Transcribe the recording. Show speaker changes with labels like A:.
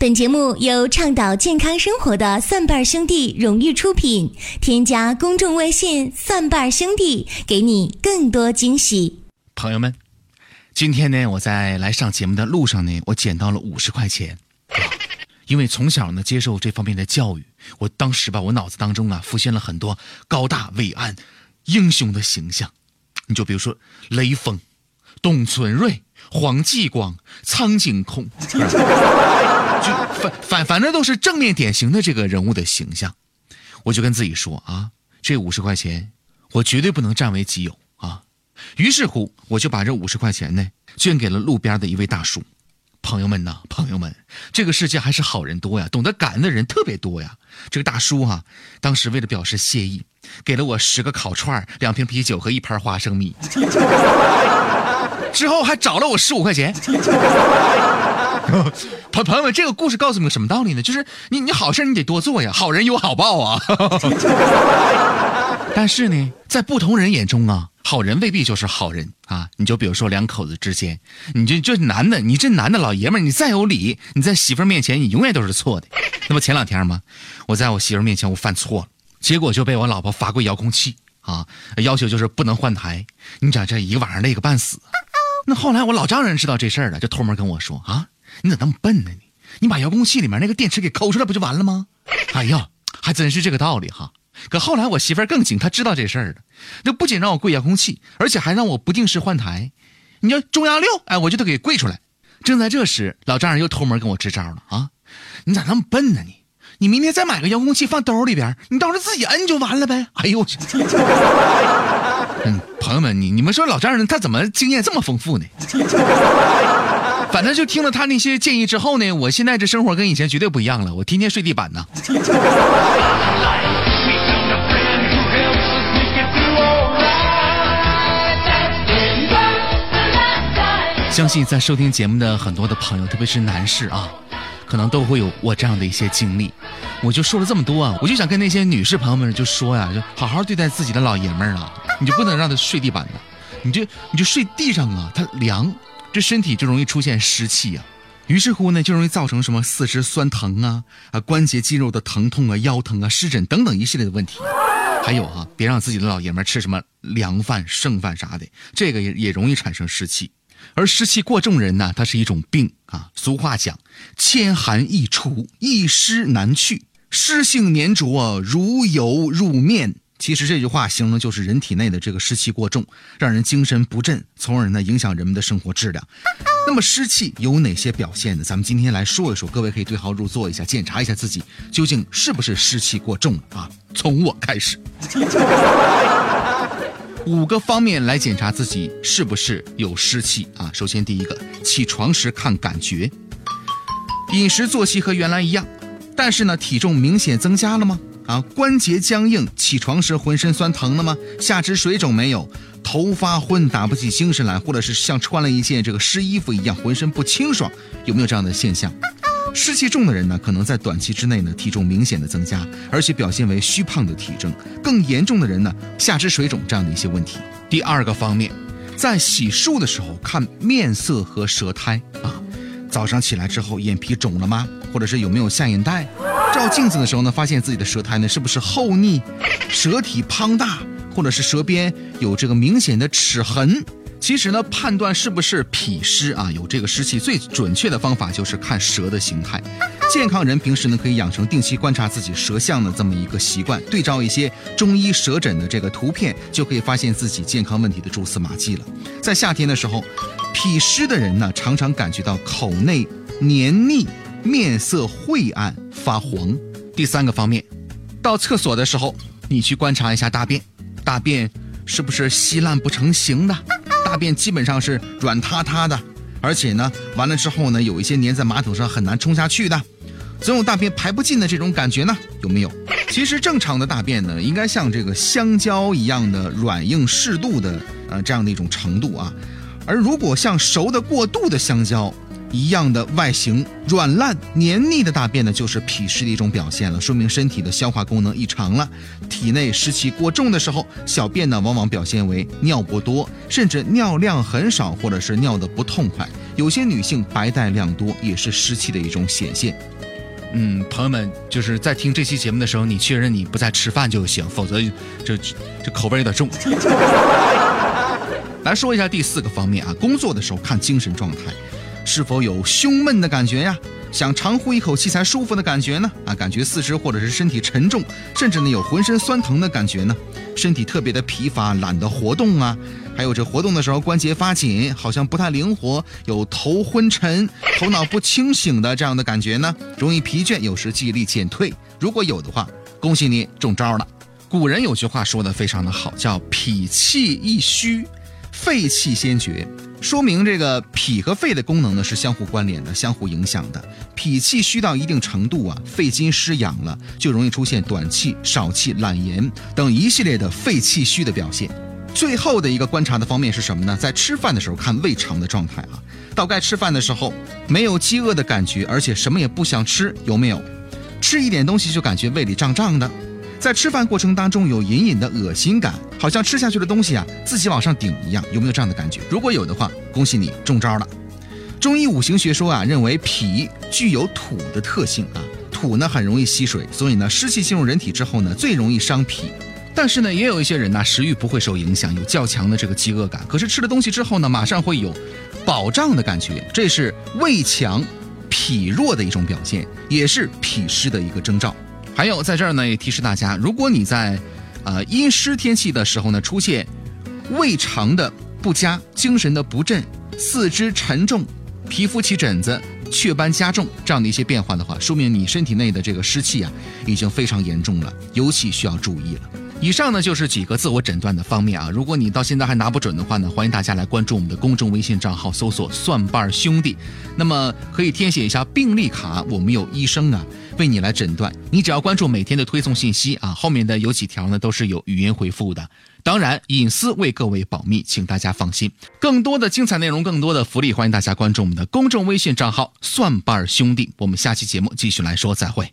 A: 本节目由倡导健康生活的蒜瓣兄弟荣誉出品。添加公众微信“蒜瓣兄弟”，给你更多惊喜。
B: 朋友们，今天呢，我在来上节目的路上呢，我捡到了五十块钱。因为从小呢接受这方面的教育，我当时吧，我脑子当中啊浮现了很多高大伟岸、英雄的形象。你就比如说雷锋、董存瑞。黄继光、苍井空，就反反反正都是正面典型的这个人物的形象，我就跟自己说啊，这五十块钱我绝对不能占为己有啊。于是乎，我就把这五十块钱呢捐给了路边的一位大叔。朋友们呐，朋友们，这个世界还是好人多呀，懂得感恩的人特别多呀。这个大叔哈，当时为了表示谢意，给了我十个烤串、两瓶啤酒和一盘花生米。之后还找了我十五块钱，朋朋友们，这个故事告诉你们什么道理呢？就是你你好事你得多做呀，好人有好报啊。但是呢，在不同人眼中啊，好人未必就是好人啊。你就比如说两口子之间，你就就男的，你这男的老爷们儿，你再有理，你在媳妇儿面前你永远都是错的。那不前两天吗？我在我媳妇儿面前我犯错了，结果就被我老婆罚跪遥控器啊，要求就是不能换台。你讲这一个晚上累个半死。那后来我老丈人知道这事儿了，就偷摸跟我说啊，你咋那么笨呢？你你把遥控器里面那个电池给抠出来不就完了吗？哎呀，还真是这个道理哈。可后来我媳妇儿更紧，她知道这事儿了，那不仅让我跪遥控器，而且还让我不定时换台。你要中央六，哎，我就得给跪出来。正在这时，老丈人又偷摸跟我支招了啊，你咋那么笨呢？你你明天再买个遥控器放兜里边，你到时候自己摁就完了呗。哎呦我去！嗯，朋友们，你你们说老丈人他怎么经验这么丰富呢？反正就听了他那些建议之后呢，我现在这生活跟以前绝对不一样了。我天天睡地板呢。相信在收听节目的很多的朋友，特别是男士啊。可能都会有我这样的一些经历，我就说了这么多啊，我就想跟那些女士朋友们就说呀，就好好对待自己的老爷们儿啊，你就不能让他睡地板呢，你就你就睡地上啊，他凉，这身体就容易出现湿气呀，于是乎呢，就容易造成什么四肢酸疼啊啊，关节肌肉的疼痛啊，腰疼啊，湿疹等等一系列的问题。还有啊，别让自己的老爷们儿吃什么凉饭、剩饭啥的，这个也也容易产生湿气。而湿气过重人呢，它是一种病啊。俗话讲，千寒易除，一湿难去，湿性粘着如油入面。其实这句话形容就是人体内的这个湿气过重，让人精神不振，从而呢影响人们的生活质量。那么湿气有哪些表现呢？咱们今天来说一说，各位可以对号入座一下，检查一下自己究竟是不是湿气过重啊。从我开始。五个方面来检查自己是不是有湿气啊。首先，第一个，起床时看感觉，饮食作息和原来一样，但是呢，体重明显增加了吗？啊，关节僵硬，起床时浑身酸疼了吗？下肢水肿没有？头发昏，打不起精神来，或者是像穿了一件这个湿衣服一样，浑身不清爽，有没有这样的现象？湿气重的人呢，可能在短期之内呢，体重明显的增加，而且表现为虚胖的体征。更严重的人呢，下肢水肿这样的一些问题。第二个方面，在洗漱的时候看面色和舌苔啊，早上起来之后眼皮肿了吗？或者是有没有下眼袋？照镜子的时候呢，发现自己的舌苔呢是不是厚腻，舌体胖大，或者是舌边有这个明显的齿痕？其实呢，判断是不是脾湿啊，有这个湿气，最准确的方法就是看舌的形态。健康人平时呢，可以养成定期观察自己舌象的这么一个习惯，对照一些中医舌诊的这个图片，就可以发现自己健康问题的蛛丝马迹了。在夏天的时候，脾湿的人呢，常常感觉到口内黏腻，面色晦暗发黄。第三个方面，到厕所的时候，你去观察一下大便，大便是不是稀烂不成形的？大便基本上是软塌塌的，而且呢，完了之后呢，有一些粘在马桶上很难冲下去的，总有大便排不进的这种感觉呢，有没有？其实正常的大便呢，应该像这个香蕉一样的软硬适度的，呃，这样的一种程度啊，而如果像熟的过度的香蕉。一样的外形软烂黏腻的大便呢，就是脾湿的一种表现了，说明身体的消化功能异常了。体内湿气过重的时候，小便呢往往表现为尿不多，甚至尿量很少，或者是尿的不痛快。有些女性白带量多，也是湿气的一种显现。嗯，朋友们，就是在听这期节目的时候，你确认你不在吃饭就行，否则这这口味有点重。来说一下第四个方面啊，工作的时候看精神状态，是否有胸闷的感觉呀？想长呼一口气才舒服的感觉呢？啊，感觉四肢或者是身体沉重，甚至呢有浑身酸疼的感觉呢？身体特别的疲乏，懒得活动啊？还有这活动的时候关节发紧，好像不太灵活，有头昏沉、头脑不清醒的这样的感觉呢？容易疲倦，有时记忆力减退。如果有的话，恭喜你中招了。古人有句话说的非常的好，叫脾气一虚，肺气先绝。说明这个脾和肺的功能呢是相互关联的、相互影响的。脾气虚到一定程度啊，肺经失养了，就容易出现短气、少气、懒言等一系列的肺气虚的表现。最后的一个观察的方面是什么呢？在吃饭的时候看胃肠的状态啊，到该吃饭的时候没有饥饿的感觉，而且什么也不想吃，有没有？吃一点东西就感觉胃里胀胀的。在吃饭过程当中有隐隐的恶心感，好像吃下去的东西啊自己往上顶一样，有没有这样的感觉？如果有的话，恭喜你中招了。中医五行学说啊认为脾具有土的特性啊，土呢很容易吸水，所以呢湿气进入人体之后呢最容易伤脾。但是呢也有一些人呢食欲不会受影响，有较强的这个饥饿感，可是吃了东西之后呢马上会有饱胀的感觉，这是胃强脾弱的一种表现，也是脾湿的一个征兆。还有，在这儿呢，也提示大家，如果你在，呃阴湿天气的时候呢，出现胃肠的不佳、精神的不振、四肢沉重、皮肤起疹子、雀斑加重这样的一些变化的话，说明你身体内的这个湿气啊，已经非常严重了，尤其需要注意了。以上呢就是几个自我诊断的方面啊，如果你到现在还拿不准的话呢，欢迎大家来关注我们的公众微信账号，搜索“蒜瓣兄弟”，那么可以填写一下病历卡，我们有医生啊为你来诊断。你只要关注每天的推送信息啊，后面的有几条呢都是有语音回复的，当然隐私为各位保密，请大家放心。更多的精彩内容，更多的福利，欢迎大家关注我们的公众微信账号“蒜瓣兄弟”。我们下期节目继续来说，再会。